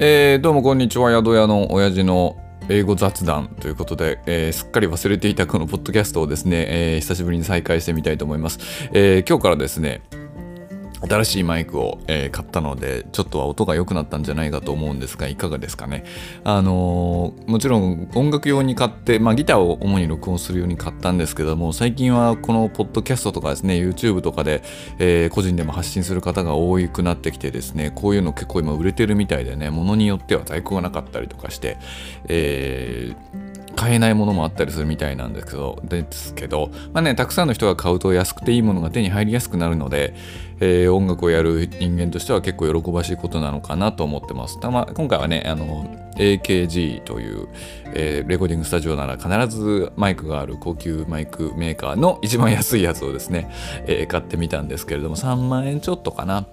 えー、どうもこんにちは。宿屋の親父の英語雑談ということで、えー、すっかり忘れていたこのポッドキャストをですね、えー、久しぶりに再開してみたいと思います、え、今日からですね新しいマイクを、えー、買ったのでちょっとは音が良くなったんじゃないかと思うんですがいかがですかね。あのー、もちろん音楽用に買って、まあ、ギターを主に録音するように買ったんですけども最近はこのポッドキャストとかですね YouTube とかで、えー、個人でも発信する方が多くなってきてですねこういうの結構今売れてるみたいでねものによっては在庫がなかったりとかして、えー買えないものもあったりするみたいなんですけどですけど、まあね、たくさんの人が買うと安くていいものが手に入りやすくなるので、えー、音楽をやる人間としては結構喜ばしいことなのかなと思ってます。たま今回はねあの AKG という、えー、レコーディングスタジオなら必ずマイクがある高級マイクメーカーの一番安いやつをですね、えー、買ってみたんですけれども3万円ちょっとかな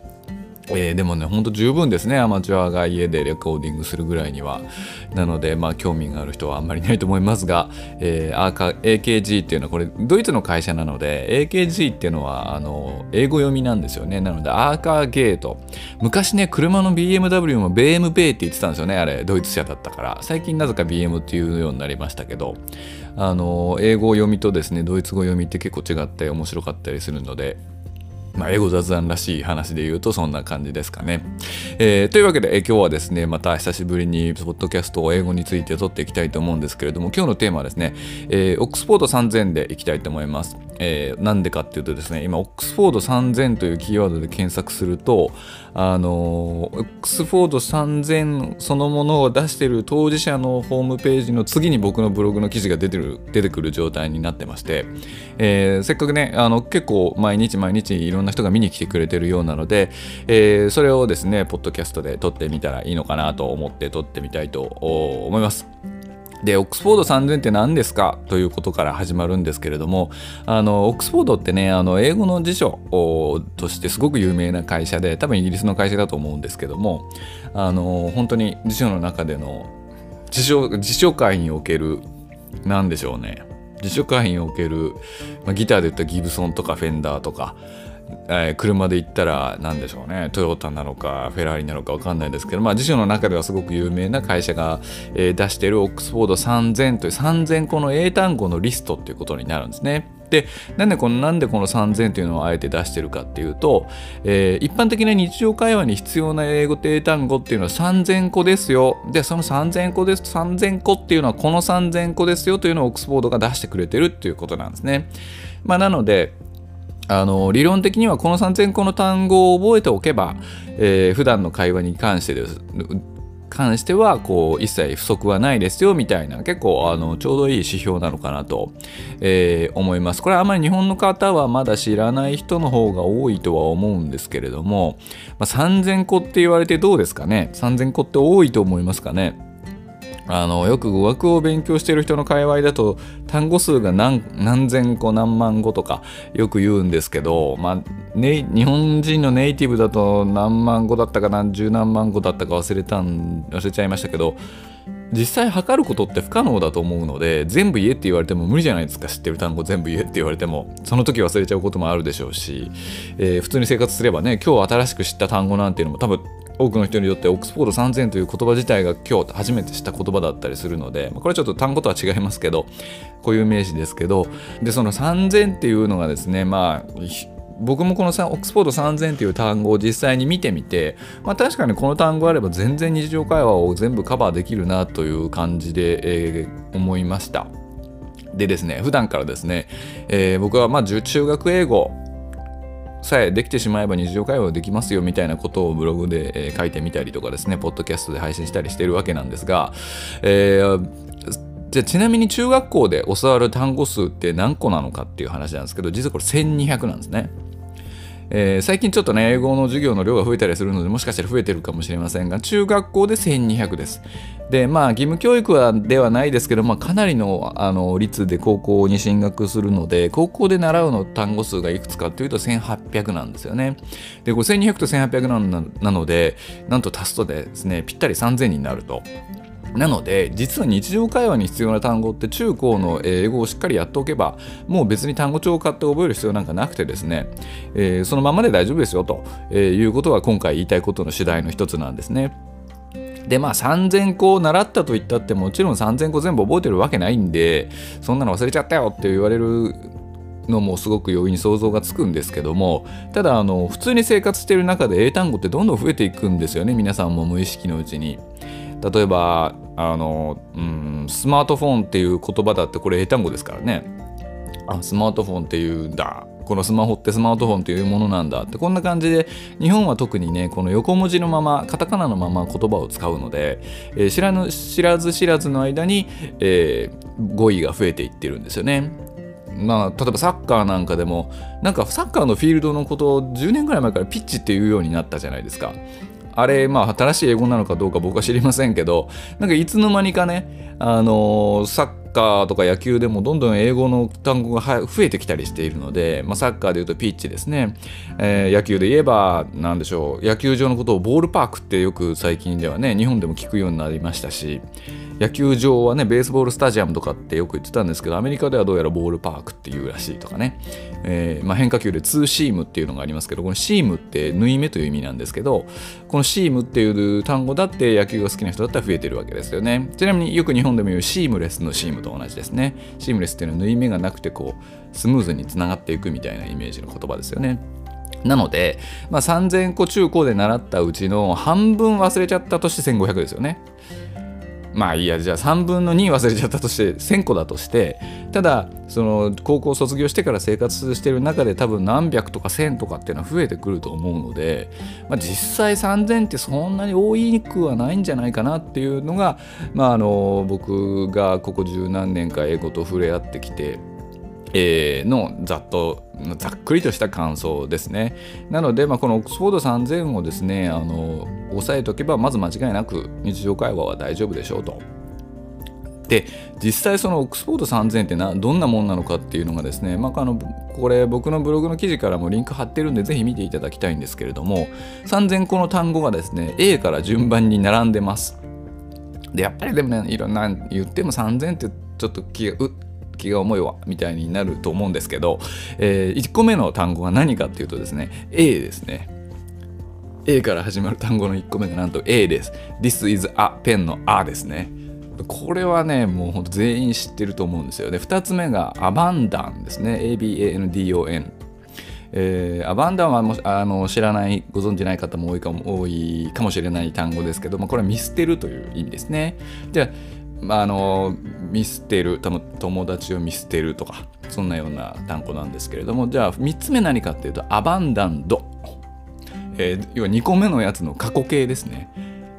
えー、でもね、ほんと十分ですね、アマチュアが家でレコーディングするぐらいには。なので、まあ、興味がある人はあんまりないと思いますが、えー、AKG っていうのは、これ、ドイツの会社なので、AKG っていうのは、あの、英語読みなんですよね。なので、アーカーゲート。昔ね、車の BMW も BMB って言ってたんですよね、あれ、ドイツ車だったから。最近なぜか BM っていうようになりましたけど、あの、英語読みとですね、ドイツ語読みって結構違って面白かったりするので、まあ、英語雑談らしい話で言うとそんな感じですかね。えー、というわけで、えー、今日はですね、また久しぶりにポッドキャストを英語について撮っていきたいと思うんですけれども、今日のテーマはですね、えー、オックスフォード3000でいきたいと思います。えー、なんでかっていうとですね、今、オックスフォード3000というキーワードで検索すると、あのオックスフォード3000そのものを出している当事者のホームページの次に僕のブログの記事が出てる出てくる状態になってまして、えー、せっかくね、あの結構毎日毎日いろんな人が見に来てくれてるようなので、え、それをですね、ポッドキャストで撮ってみたらいいのかなと思って撮ってみたいと思います。で、オックスフォード3000って何ですか？ということから始まるんですけれども、あの、オックスフォードってね、あの、英語の辞書としてすごく有名な会社で、多分イギリスの会社だと思うんですけども、あの、本当に辞書の中での辞書、辞書界における、何でしょうね。自主会員における、まあ、ギターで言ったらギブソンとかフェンダーとか、えー、車で言ったら何でしょうねトヨタなのかフェラーリなのか分かんないですけど、まあ、辞書の中ではすごく有名な会社が、えー、出しているオックスフォード3000という3000個の英単語のリストっていうことになるんですね。でなんでこのなんでこの3000というのをあえて出してるかっていうと、えー、一般的な日常会話に必要な英語英単語っていうのは3000個ですよでその3000個です3000個っていうのはこの3000個ですよというのをオックスフォードが出してくれてるっていうことなんですね。まあ、なのであの理論的にはこの3000個の単語を覚えておけば、えー、普段の会話に関してです関してはこう一切不足はないですよみたいな結構あのちょうどいい指標なのかなと、えー、思います。これはあまり日本の方はまだ知らない人の方が多いとは思うんですけれども、まあ、3000個って言われてどうですかね？3000個って多いと思いますかね？あのよく語学を勉強している人の界隈だと単語数が何何千個何万語とかよく言うんですけど、まあね、日本人のネイティブだと何万語だったか何十何万語だったか忘れたん忘れちゃいましたけど実際測ることって不可能だと思うので全部言えって言われても無理じゃないですか知ってる単語全部言えって言われても。その時忘れちゃうこともあるでしょうし、えー、普通に生活すればね今日新しく知った単語なんていうのも多分多くの人にとってオックスフォード3000という言葉自体が今日初めて知った言葉だったりするのでこれはちょっと単語とは違いますけど固有名詞ですけどでその3000っていうのがですねまあ僕もこのオックスフォード3000という単語を実際に見てみて、まあ、確かにこの単語あれば全然日常会話を全部カバーできるなという感じで、えー、思いました。でですね、普段からですね、えー、僕はまあ中学英語さえできてしまえば日常会話できますよみたいなことをブログで、え、書いてみたりとかですね、ポッドキャストで配信したりしてるわけなんですが、えー、じゃちなみに中学校で教わる単語数って何個なのかっていう話なんですけど、実はこれ1200なんですね。えー、最近ちょっとね、英語の授業の量が増えたりするので、もしかしたら増えてるかもしれませんが、中学校で1200です。で、まあ、義務教育はではないですけど、まあ、かなりのあの率で高校に進学するので、高校で習うの単語数がいくつかというと1800なんですよね。で、これ1200と1800なので、なんと足すとですね、ぴったり3000になると。なので実は日常会話に必要な単語って中高の英語をしっかりやっておけばもう別に単語帳を買って覚える必要なんかなくてですね、えー、そのままで大丈夫ですよということが今回言いたいことの主題の一つなんですね。でまあ3000個習ったと言ったってもちろん3000個全部覚えてるわけないんでそんなの忘れちゃったよって言われるのもすごく容易に想像がつくんですけどもただあの普通に生活してる中で英単語ってどんどん増えていくんですよね皆さんも無意識のうちに。例えばあの、うん、スマートフォンっていう言葉だってこれ英単語ですからねあスマートフォンっていうんだこのスマホってスマートフォンというものなんだってこんな感じで日本は特にねこの横文字のままカタカナのまま言葉を使うので、えー、知らぬ知らず知らずの間に、えー、語彙が増えていってるんですよね。まあ、例えばサッカーなんかでもなんかサッカーのフィールドのことを10年ぐらい前からピッチっていうようになったじゃないですか。あれ、まあ、新しい英語なのかどうか僕は知りませんけど、なんかいつの間にかね、あのー、サッカーとか野球でもどんどん英語の単語が増えてきたりしているので、まあ、サッカーでいうとピッチですね、えー、野球で言えば何でしょう野球場のことをボールパークってよく最近ではね日本でも聞くようになりましたし野球場はねベースボールスタジアムとかってよく言ってたんですけどアメリカではどうやらボールパークっていうらしいとかね、えー、まあ、変化球でツーシームっていうのがありますけどこのシームって縫い目という意味なんですけどこのシームっていう単語だって野球が好きな人だったら増えてるわけですよね。ちなみによく日本でも言うシームレスのシームと同じですね。シームレスっていうのは縫い目がなくてこうスムーズにつながっていくみたいなイメージの言葉ですよね。なので、まあ、3000個中高で習ったうちの半分忘れちゃったとして1500ですよね。まあいいやじゃあ3分の2忘れちゃったとして1000個だとしてただその高校卒業してから生活してる中で多分何百とか1000とかっていうのは増えてくると思うので、まあ、実際3000ってそんなに多いくはないんじゃないかなっていうのが、まあ、あの僕がここ十何年か英語と触れ合ってきてえー、のざっとざっくりとした感想ですね。なので、まあ、このオックスフォード3000をですねあの押さえておけばまず間違いなく日常会話は大丈夫でしょうと。で実際そのオックスフォード3000ってなどんなもんなのかっていうのがですね、まあ、あのこれ僕のブログの記事からもリンク貼ってるんでぜひ見ていただきたいんですけれども3000個の単語がですね A から順番に並んでます。でやっぱりでもねいろんな言っても3000ってちょっと気がうっ気が重いわみたいになると思うんですけど、えー、1個目の単語が何かっていうとですね A ですね。A から始まる単語の1個目がなんと A です。This is a pen の A ですね。これはねもうほんと全員知ってると思うんですよ。で2つ目がアバンダンですね。ABANDON えー、アバンダンはもあの知らないご存じない方も多いかも多いかもしれない単語ですけど、まあ、これは見捨てるという意味ですね。じゃあまあ、あの見捨てる友達を見捨てるとかそんなような単語なんですけれどもじゃあ3つ目何かっていうとアバンダンド、えー、要は2個目のやつの過去形ですね。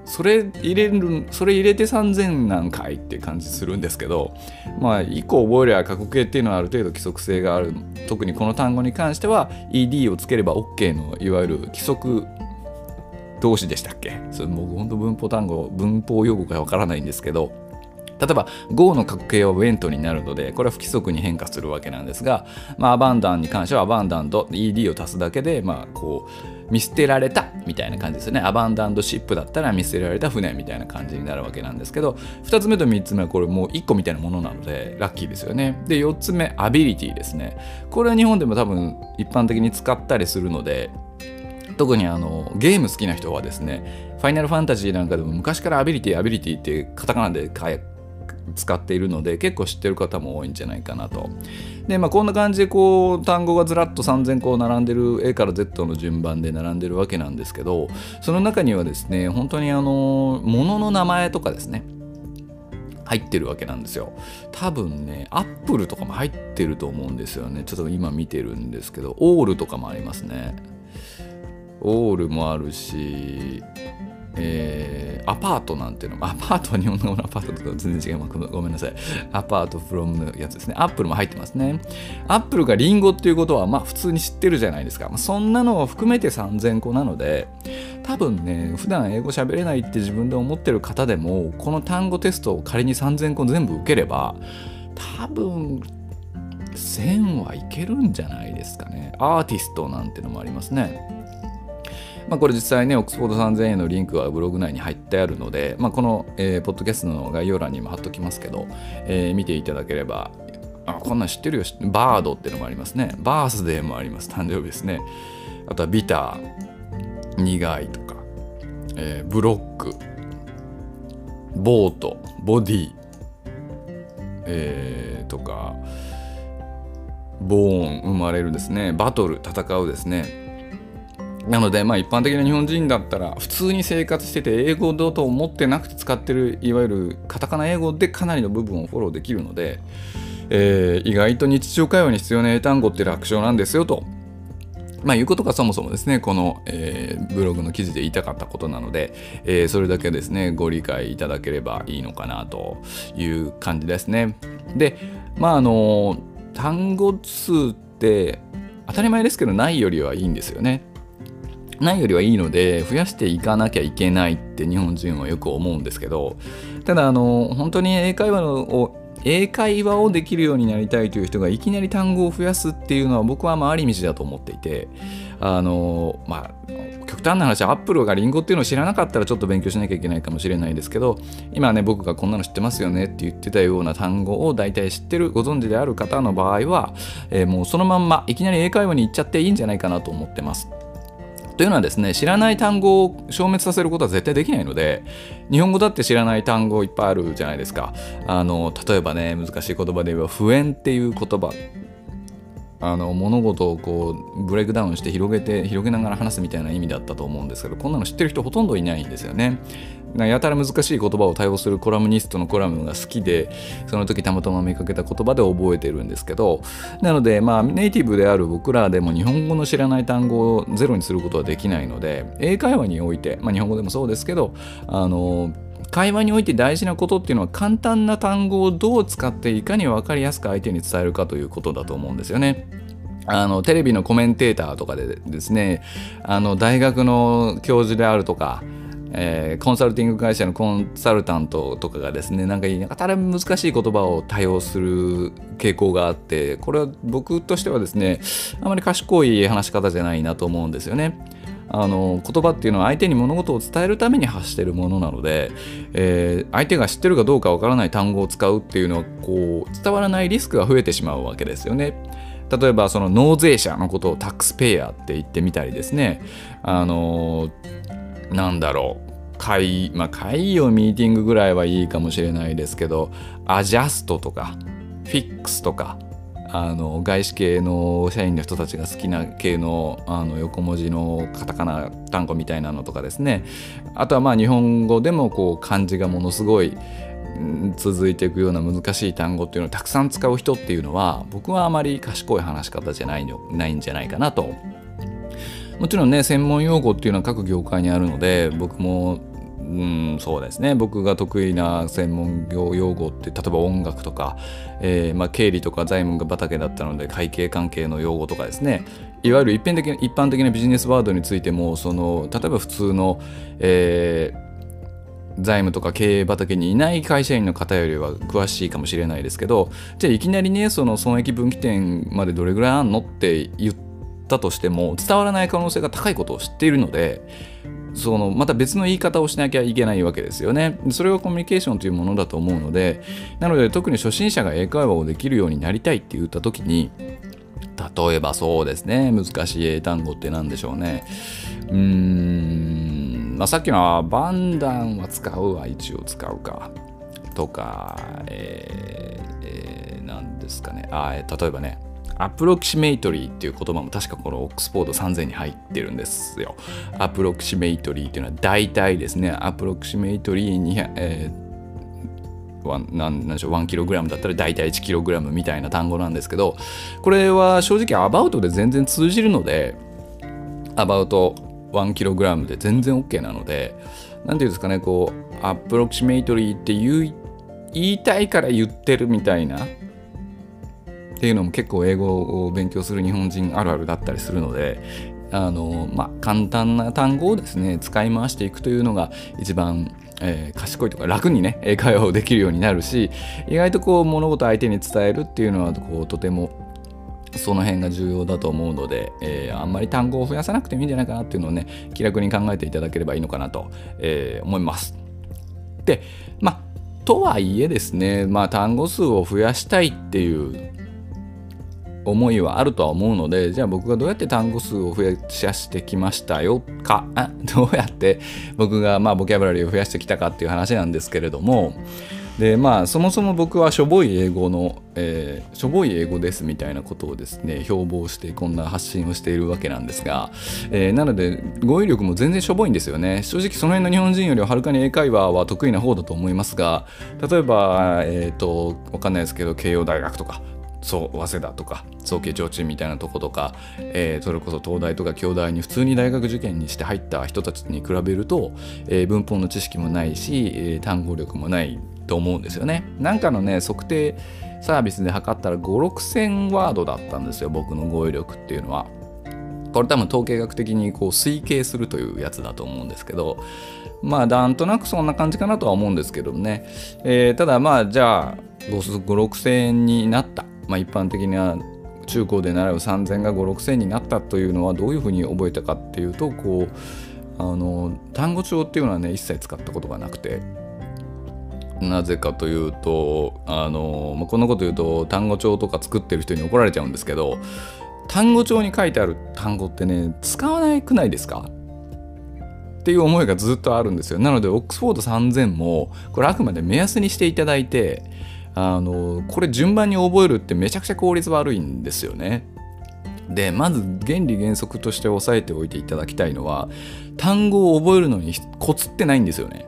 それ入れるそれ入れて3000なんかいって感じするんですけどまあ1個覚えりゃ過去形っていうのはある程度規則性がある。特にこの単語に関しては ED をつければ OK のいわゆる規則動詞でしたっけ？それ僕本当文法単語文法用語がわからないんですけど例えば Go の格形は went になるのでこれは不規則に変化するわけなんですが、まあ、 abandon に関してはアバンダンド ED を足すだけで、まあ、こう見捨てられたみたいな感じですよね。 abandoned ship だったら見捨てられた船みたいな感じになるわけなんですけど、2つ目と3つ目はこれもう1個みたいなものなので、ラッキーですよね。で、4つ目、 ability ですね。これは日本でも多分一般的に使ったりするので、特にあのゲーム好きな人はですね、ファイナルファンタジーなんかでも昔からアビリティ、アビリティってカタカナで書使っているので結構知ってる方も多いんじゃないかなと。でまあこんな感じでこう単語がずらっと3000個並んでる A から Z の順番で並んでるわけなんですけどその中にはですね本当にあの物の名前とかですね入ってるわけなんですよ。多分ねアップルとかも入ってると思うんですよね。ちょっと今見てるんですけどオールとかもありますね。オールもあるしえー、アパートなんていうのも、アパートは日本語のアパートと全然違う。ごめんなさい。アパートフロムのやつですね。アップルも入ってますね。アップルがリンゴっていうことは、まあ普通に知ってるじゃないですか。まあ、そんなのを含めて3000個なので、多分ね、普段英語喋れないって自分で思ってる方でも、この単語テストを仮に3000個全部受ければ、多分、1000はいけるんじゃないですかね。アーティストなんてのもありますね。まあ、これ実際ね、オックスフォード3000円のリンクはブログ内に入ってあるので、まあ、この、えー、ポッドキャストの概要欄にも貼っときますけど、えー、見ていただければ、あ、こんなん知ってるよ。バードっていうのもありますね。バースデーもあります。誕生日ですね。あとはビター、苦いとか、えー、ブロック、ボートボディ、えー、とかボーン生まれるですねバトル戦うですねなので、まあ、一般的な日本人だったら普通に生活してて英語だと思ってなくて使ってるいわゆるカタカナ英語でかなりの部分をフォローできるので、えー、意外と日常会話に必要な英単語って楽勝なんですよと。まあ、いうことがそもそもですね、この、えー、ブログの記事で言いたかったことなので、えー、それだけですね、ご理解いただければいいのかなという感じですね。で、まあ、あの、単語数って当たり前ですけど、ないよりはいいんですよね。ないよりはいいので増やしていかなきゃいけないって日本人はよく思うんですけどただあの本当に英会話を英会話をできるようになりたいという人がいきなり単語を増やすっていうのは僕は回り道だと思っていてあのまあ極端な話アップルがリンゴっていうのを知らなかったらちょっと勉強しなきゃいけないかもしれないですけど今ね僕がこんなの知ってますよねって言ってたような単語を大体知ってるご存知である方の場合は、えー、もうそのまんまいきなり英会話に行っちゃっていいんじゃないかなと思ってます。というのはですね知らない単語を消滅させることは絶対できないので日本語だって知らない単語いっぱいあるじゃないですか。あの例えばね難しい言葉で言えば不縁っていう言葉。あの物事をこうブレイクダウンして広げて広げながら話すみたいな意味だったと思うんですけどこんなの知ってる人ほとんどいないんですよね。やたら難しい言葉を対応するコラムニストのコラムが好きでその時たまたま見かけた言葉で覚えてるんですけどなのでまあネイティブである僕らでも日本語の知らない単語をゼロにすることはできないので英会話において、まあ、日本語でもそうですけどあの会話において大事なことっていうのは簡単な単語をどう使っていかに分かりやすく相手に伝えるかということだと思うんですよね。あのテレビのコメンテーターとかでですねあの大学の教授であるとかえー、コンサルティング会社のコンサルタントとかがですねなんかやたら難しい言葉を多用する傾向があってこれは僕としてはですねあまり賢い話し方じゃないなと思うんですよね。あの言葉っていうのは相手に物事を伝えるために発してるものなので、えー、相手が知ってるかどうかわからない単語を使うっていうのはこう伝わらないリスクが増えてしまうわけですよね。例えばその納税者のことをタックスペイヤーって言ってみたりですねあのなんだろう会まあ会議をミーティングぐらいはいいかもしれないですけどアジャストとかフィックスとかあの外資系の社員の人たちが好きな系のあの横文字のカタカナ単語みたいなのとかですね。あとはまあ日本語でもこう漢字がものすごい続いていくような難しい単語っていうのをたくさん使う人っていうのは僕はあまり賢い話し方じゃないのないんじゃないかなと。もちろんね専門用語っていうのは各業界にあるので僕もうんそうですね。僕が得意な専門業用語って例えば音楽とか、えー、まあ、経理とか財務が畑だったので会計関係の用語とかですね。いわゆる一般的な一般的なビジネスワードについてもその例えば普通の、えー財務とか経営畑にいない会社員の方よりは詳しいかもしれないですけどじゃあいきなりねその損益分岐点までどれぐらいあんのって言ったとしても伝わらない可能性が高いことを知っているのでそのまた別の言い方をしなきゃいけないわけですよね。それがコミュニケーションというものだと思うのでなので特に初心者が英会話をできるようになりたいって言った時に例えばそうですね。難しい英単語って何でしょうね。うーん、まあ、さっきの abandon は使うは一応使うか。とかえー、えー、何ですかね。あ例えばね approximately っていう言葉も確かこのオックスフォード3000に入ってるんですよ。 approximately っていうのは大体ですね、 approximately 200、えー、なんでしょう1キログラムだったら大体1キログラムみたいな単語なんですけどこれは正直アバウトで全然通じるのでアバウト1キログラムで全然 OK なので何ていうんですかねこうアプロキシメイトリーって言いたいから言ってるみたいなっていうのも結構英語を勉強する日本人あるあるだったりするのであの、まあ、簡単な単語をですね使い回していくというのが一番えー、賢いとか楽にね英会話をできるようになるし意外とこう物事相手に伝えるっていうのはこうとてもその辺が重要だと思うので、えー、あんまり単語を増やさなくてもいいんじゃないかなっていうのをね気楽に考えていただければいいのかなと、えー、思います。でまあとはいえですね、まあ、単語数を増やしたいっていう思いはあるとは思うのでじゃあ僕がどうやって単語数を増やしてきましたよか？どうやって 僕がまあボキャブラリーを増やしてきたかっていう話なんですけれども。でまあそもそも僕はしょぼい英語の、えー、しょぼい英語ですみたいなことをですね標榜してこんな発信をしているわけなんですが、えー、なので語彙力も全然しょぼいんですよね。正直その辺の日本人よりははるかに英会話は得意な方だと思いますが例えばえっ、ー、とわかんないですけど慶応大学とかそう早稲田とか早慶提灯みたいなとことか、えー、それこそ東大とか京大に普通に大学受験にして入った人たちに比べると、えー、文法の知識もないし、えー、単語力もないと思うんですよね。なんかのね測定サービスで測ったら5 6千ワードだったんですよ僕の語彙力っていうのは。これ多分統計学的にこう推計するというやつだと思うんですけどまあなんとなくそんな感じかなとは思うんですけどね、えー、ただまあじゃあ56,000になったまあ、一般的な中高で習う3000が5 6千になったというのはどういうふうに覚えたかっていうとこうあの単語帳っていうのはね一切使ったことがなくて。なぜかというとあの、まあ、こんなこと言うと単語帳とか作ってる人に怒られちゃうんですけど単語帳に書いてある単語ってね使わないくないですか？っていう思いがずっとあるんですよ。なのでオックスフォード3000もこれあくまで目安にしていただいてあのこれ順番に覚えるってめちゃくちゃ効率悪いんですよね。でまず原理原則として押さえておいていただきたいのは単語を覚えるのにコツってないんですよね。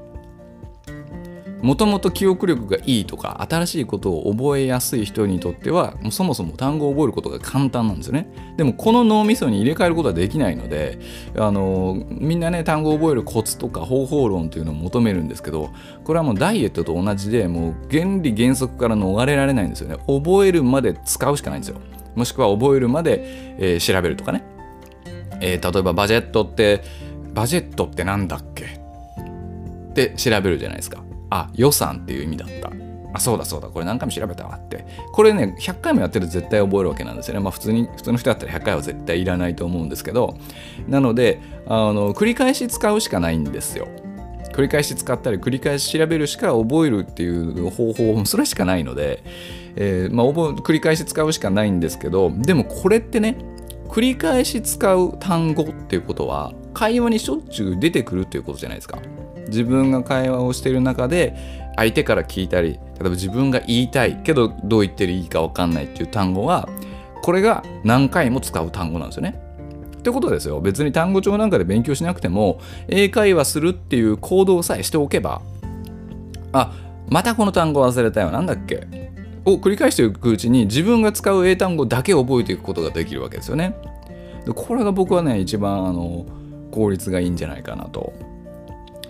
もともと記憶力がいいとか新しいことを覚えやすい人にとってはもうそもそも単語を覚えることが簡単なんですよね。でもこの脳みそに入れ替えることはできないのであのみんなね単語を覚えるコツとか方法論というのを求めるんですけどこれはもうダイエットと同じでもう原理原則から逃れられないんですよね。覚えるまで使うしかないんですよ。もしくは覚えるまで、えー、調べるとかね、えー、例えばバジェットってバジェットってなんだっけ？って調べるじゃないですか。あ予算っていう意味だった。あそうだそうだ。これ何回も調べたわって。これね100回もやってると絶対覚えるわけなんですよね。まあ普通に普通の人だったら100回は絶対いらないと思うんですけど。なのであの繰り返し使うしかないんですよ。繰り返し使ったり繰り返し調べるしか覚えるっていう方法もそれしかないので、えー、まあ、繰り返し使うしかないんですけどでもこれってね繰り返し使う単語っていうことは会話にしょっちゅう出てくるっていうことじゃないですか。自分が会話をしている中で相手から聞いたり例えば自分が言いたいけどどう言ってるいいか分かんないっていう単語はこれが何回も使う単語なんですよね。ってことですよ別に単語帳なんかで勉強しなくても英会話するっていう行動さえしておけばあまたこの単語忘れたよなんだっけを繰り返していくうちに自分が使う英単語だけ覚えていくことができるわけですよね。これが僕はね一番あの効率がいいんじゃないかなと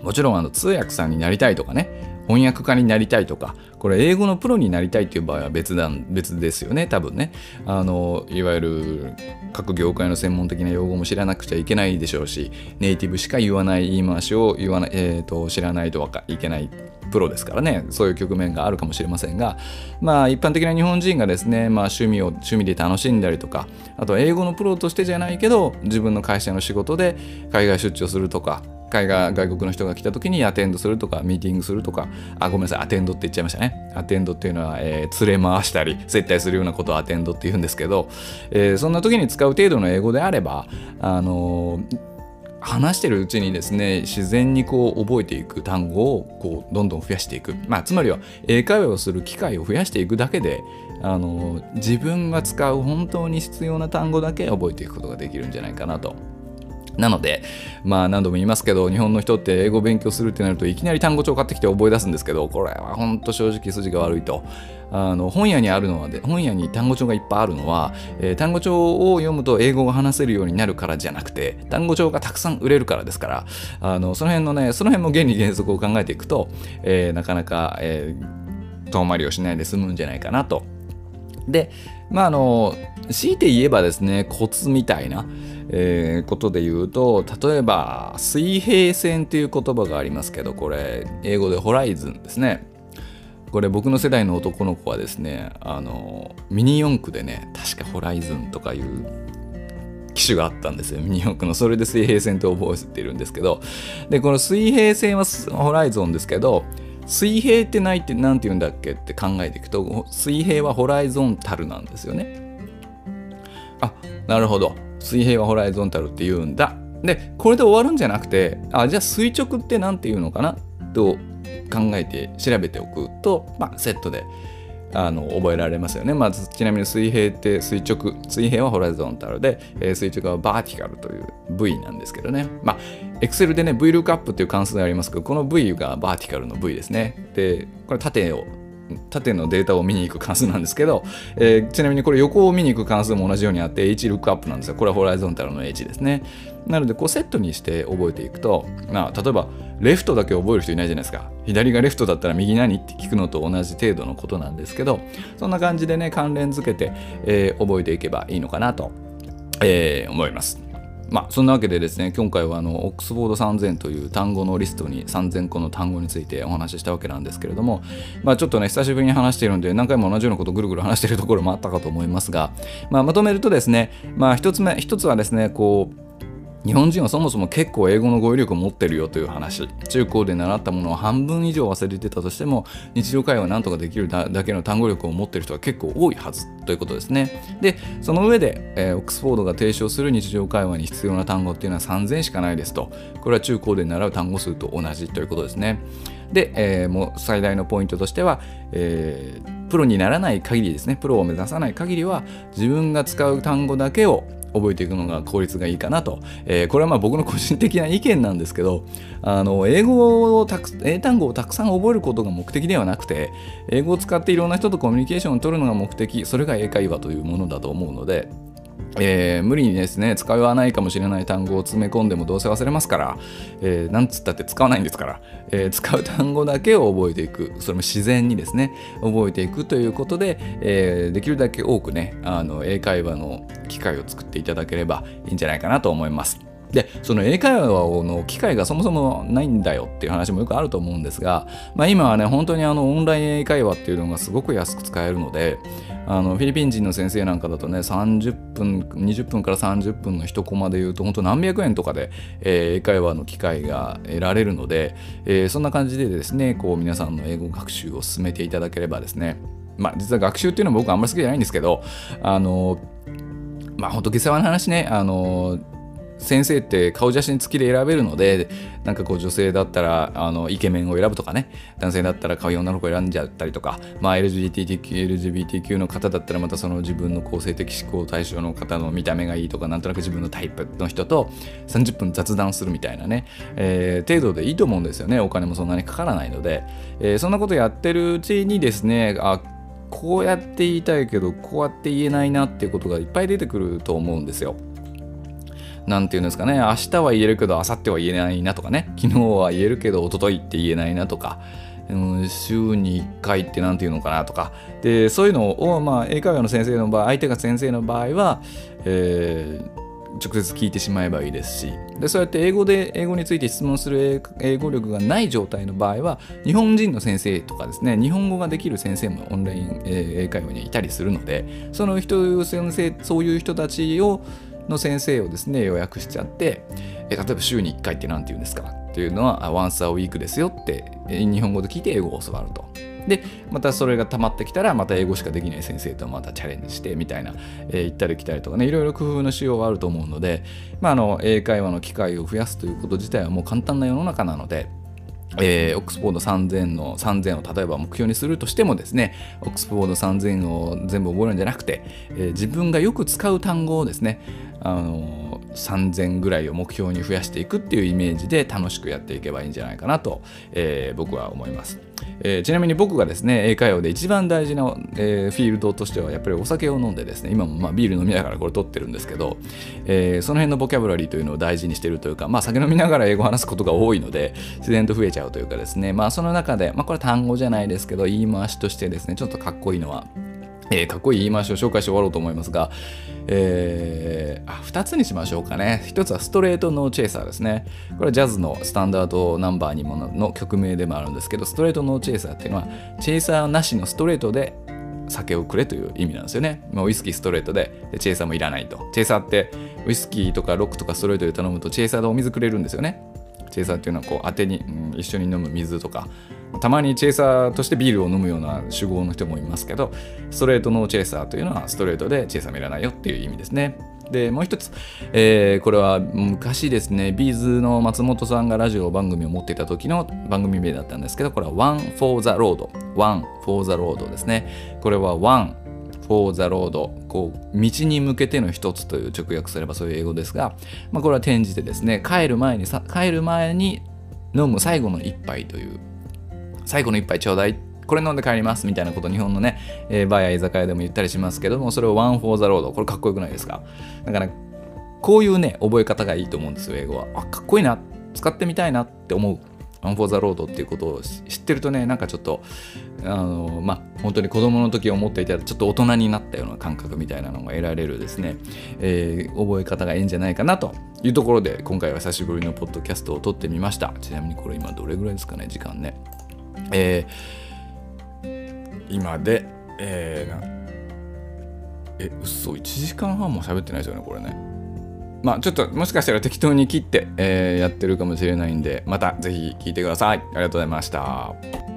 もちろんあの通訳さんになりたいとかね翻訳家になりたいとかこれ英語のプロになりたいっていう場合は別なん別ですよね多分ね。あのいわゆる各業界の専門的な用語も知らなくちゃいけないでしょうしネイティブしか言わない言い回しを言わない、えーと、知らないといけないプロですからね。そういう局面があるかもしれませんがまあ一般的な日本人がですね、まあ、趣味を趣味で楽しんだりとかあと英語のプロとしてじゃないけど自分の会社の仕事で海外出張するとか海外外国の人が来た時にアテンドするとかミーティングするとかあごめんなさいアテンドって言っちゃいましたね。アテンドっていうのは、えー、連れ回したり接待するようなことをアテンドって言うんですけど、えー、そんな時に使う程度の英語であればあのー話してるうちにですね自然にこう覚えていく単語をこうどんどん増やしていく、まあ、つまりは英会話をする機会を増やしていくだけであの自分が使う本当に必要な単語だけ覚えていくことができるんじゃないかなとなので、まあ何度も言いますけど、日本の人って英語勉強するってなるといきなり単語帳買ってきて覚え出すんですけど、これは本当正直筋が悪いと。あの本屋にあるのはで、本屋に単語帳がいっぱいあるのは、えー、単語帳を読むと英語が話せるようになるからじゃなくて、単語帳がたくさん売れるからですから、あのその辺のね、その辺も原理原則を考えていくと、えー、なかなか、えー、遠回りをしないで済むんじゃないかなと。で、まああの、強いて言えばですね、コツみたいな、えー、ことで言うと例えば水平線っていう言葉がありますけどこれ英語でホライズンですね。これ僕の世代の男の子はですねあのミニ四駆でね確かホライズンとかいう機種があったんですよ。ミニ四駆の。それで水平線って覚えてるんですけど。でこの水平線はホライゾンですけど水平ってないって何て言うんだっけって考えていくと水平はホライゾンタルなんですよね。あなるほど。水平はホライゾンタルって言うんだでこれで終わるんじゃなくてあじゃあ垂直って何て言うのかな？と考えて調べておくと、まあ、セットであの覚えられますよね。まずちなみに水平って垂直、水平はホライゾンタルで、えー、垂直はバーティカルという V なんですけどね。まあ、Excel でね、VLOOKUP っていう関数がありますけど、この V がバーティカルの V ですね。で、これ縦を縦のデータを見に行く関数なんですけど、えー、ちなみにこれ横を見に行く関数も同じようにあって HLOOKUP なんですよ。これはホライゾンタルの H ですね。なのでこうセットにして覚えていくと、まあ、例えばレフトだけ覚える人いないじゃないですか。左がレフトだったら右何って聞くのと同じ程度のことなんですけど、そんな感じでね、関連づけて、えー、覚えていけばいいのかなと、えー、思います。まあ、そんなわけでですね、今回はあのオックスフォード3000という単語のリストに3000個の単語についてお話ししたわけなんですけれども、まあ、ちょっとね、久しぶりに話しているんで、何回も同じようなことをぐるぐる話しているところもあったかと思いますが、まあ、まとめるとですね、まあ、一つ目、一つはですね、こう、日本人はそもそも結構英語の語彙力を持ってるよという話。中高で習ったものを半分以上忘れてたとしても日常会話なんとかできるだけの単語力を持ってる人は結構多いはずということですね。でその上で、えー、オックスフォードが提唱する日常会話に必要な単語っていうのは3000しかないですと。これは中高で習う単語数と同じということですね。で、えー、もう最大のポイントとしては、えー、プロにならない限りですね。プロを目指さない限りは自分が使う単語だけを覚えていくのが効率がいいかなと、えー、これはまあ僕の個人的な意見なんですけどあの英語をたく英単語をたくさん覚えることが目的ではなくて英語を使っていろんな人とコミュニケーションを取るのが目的それが英会話というものだと思うのでえー、無理にですね使わないかもしれない単語を詰め込んでもどうせ忘れますから、えー、なんつったって使わないんですから、えー、使う単語だけを覚えていくそれも自然にですね覚えていくということで、えできるだけ多くねあの英会話の機会を作っていただければいいんじゃないかなと思います。でその英会話の機会がそもそもないんだよっていう話もよくあると思うんですが、まあ、今はね本当にあのオンライン英会話っていうのがすごく安く使えるのであのフィリピン人の先生なんかだとね30分20分から30分の一コマで言うと本当何百円とかで、えー、英会話の機会が得られるので、えー、そんな感じでですねこう皆さんの英語学習を進めていただければですねまあ実は学習っていうのは僕あんまり好きじゃないんですけどあのまあ本当下世話な話ねあの先生って顔写真付きで選べるのでなんかこう女性だったらあのイケメンを選ぶとかね男性だったら可愛い女の子を選んじゃったりとか、まあ、LGBTQ, LGBTQ の方だったらまたその自分の構成的思考対象の方の見た目がいいとかなんとなく自分のタイプの人と30分雑談するみたいなね、えー、程度でいいと思うんですよねお金もそんなにかからないので、えー、そんなことやってるうちにですねあこうやって言いたいけどこうやって言えないなっていうことがいっぱい出てくると思うんですよ。なんていうんですかね、明日は言えるけど、明後日は言えないなとかね、昨日は言えるけど、一昨日って言えないなとか、うん、週に1回って何て言うのかなとか、で、そういうのを、まあ、英会話の先生の場合、相手が先生の場合は、えー直接聞いてしまえばいいですし。でそうやって英語で英語について質問する英語力がない状態の場合は日本人の先生とかですね日本語ができる先生もオンライン英会話にいたりするのでその人先生そういう人たちをの先生をですね予約しちゃってえ例えば週に1回って何て言うんですか？っていうのは once a week ですよって日本語で聞いて英語を教わると。でまたそれが溜まってきたらまた英語しかできない先生とまたチャレンジしてみたいな、えー、行ったり来たりとかねいろいろ工夫のしようはあると思うので、まあ、あの英会話の機会を増やすということ自体はもう簡単な世の中なのでえー、オックスフォード3000の3000を例えば目標にするとしてもですねオックスフォード3000を全部覚えるんじゃなくて、えー、自分がよく使う単語をですねあの3000ぐらいを目標に増やしていくっていうイメージで楽しくやっていけばいいんじゃないかなと、えー、僕は思います、えー、ちなみに僕がですね英会話で一番大事な、えー、フィールドとしてはやっぱりお酒を飲んでですね今もまあビール飲みながらこれ撮ってるんですけど、えその辺のボキャブラリーというのを大事にしてるというかまあ酒飲みながら英語を話すことが多いので自然と増えちゃうというかですねまあその中でまあこれ単語じゃないですけど言い回しとしてですねちょっとかっこいいのはえー、かっこいい言い回しを紹介して終わろうと思いますが、えー、あ2つにしましょうかね。1つはストレートノーチェイサーですね。これはジャズのスタンダードナンバーにもの曲名でもあるんですけど、ストレートノーチェイサーっていうのは、チェイサーなしのストレートで酒をくれという意味なんですよね。ウイスキーストレートででチェイサーもいらないと。チェイサーってウイスキーとかロックとかストレートで頼むとチェイサーでお水くれるんですよね。チェイサーっていうのはこう当てに、うん、一緒に飲む水とかたまにチェイサーとしてビールを飲むような酒豪の人もいますけどストレートのチェイサーというのはストレートでチェイサーもいらないよっていう意味ですね。でもう一つ、えー、これは昔ですねビーズの松本さんがラジオ番組を持っていた時の番組名だったんですけどこれは One for the Road One for the Road ですね。これは One for the road こう道に向けての一つという直訳すればそういう英語ですが、まあ、これは転じてですね帰る前にさ帰る前に飲む最後の一杯という最後の一杯ちょうだい。これ飲んで帰りますみたいなこと日本のね、えー、バーや居酒屋でも言ったりしますけどもそれを One for the road これかっこよくないですか？だからこういうね覚え方がいいと思うんですよ英語は。あかっこいいな。使ってみたいなって思う。One for the road っていうことを知ってるとねなんかちょっとあのまあ本当に子供の時思っていたらちょっと大人になったような感覚みたいなのが得られるですね、えー、覚え方がいいんじゃないかなというところで今回は久しぶりのポッドキャストを撮ってみました。ちなみにこれ今どれぐらいですかね時間ね。えー、今で、えー、え、嘘、1時間半も喋ってないですよね、これね。まあ、ちょっともしかしたら適当に切って、えー、やってるかもしれないんで、またぜひ聞いてください。ありがとうございました。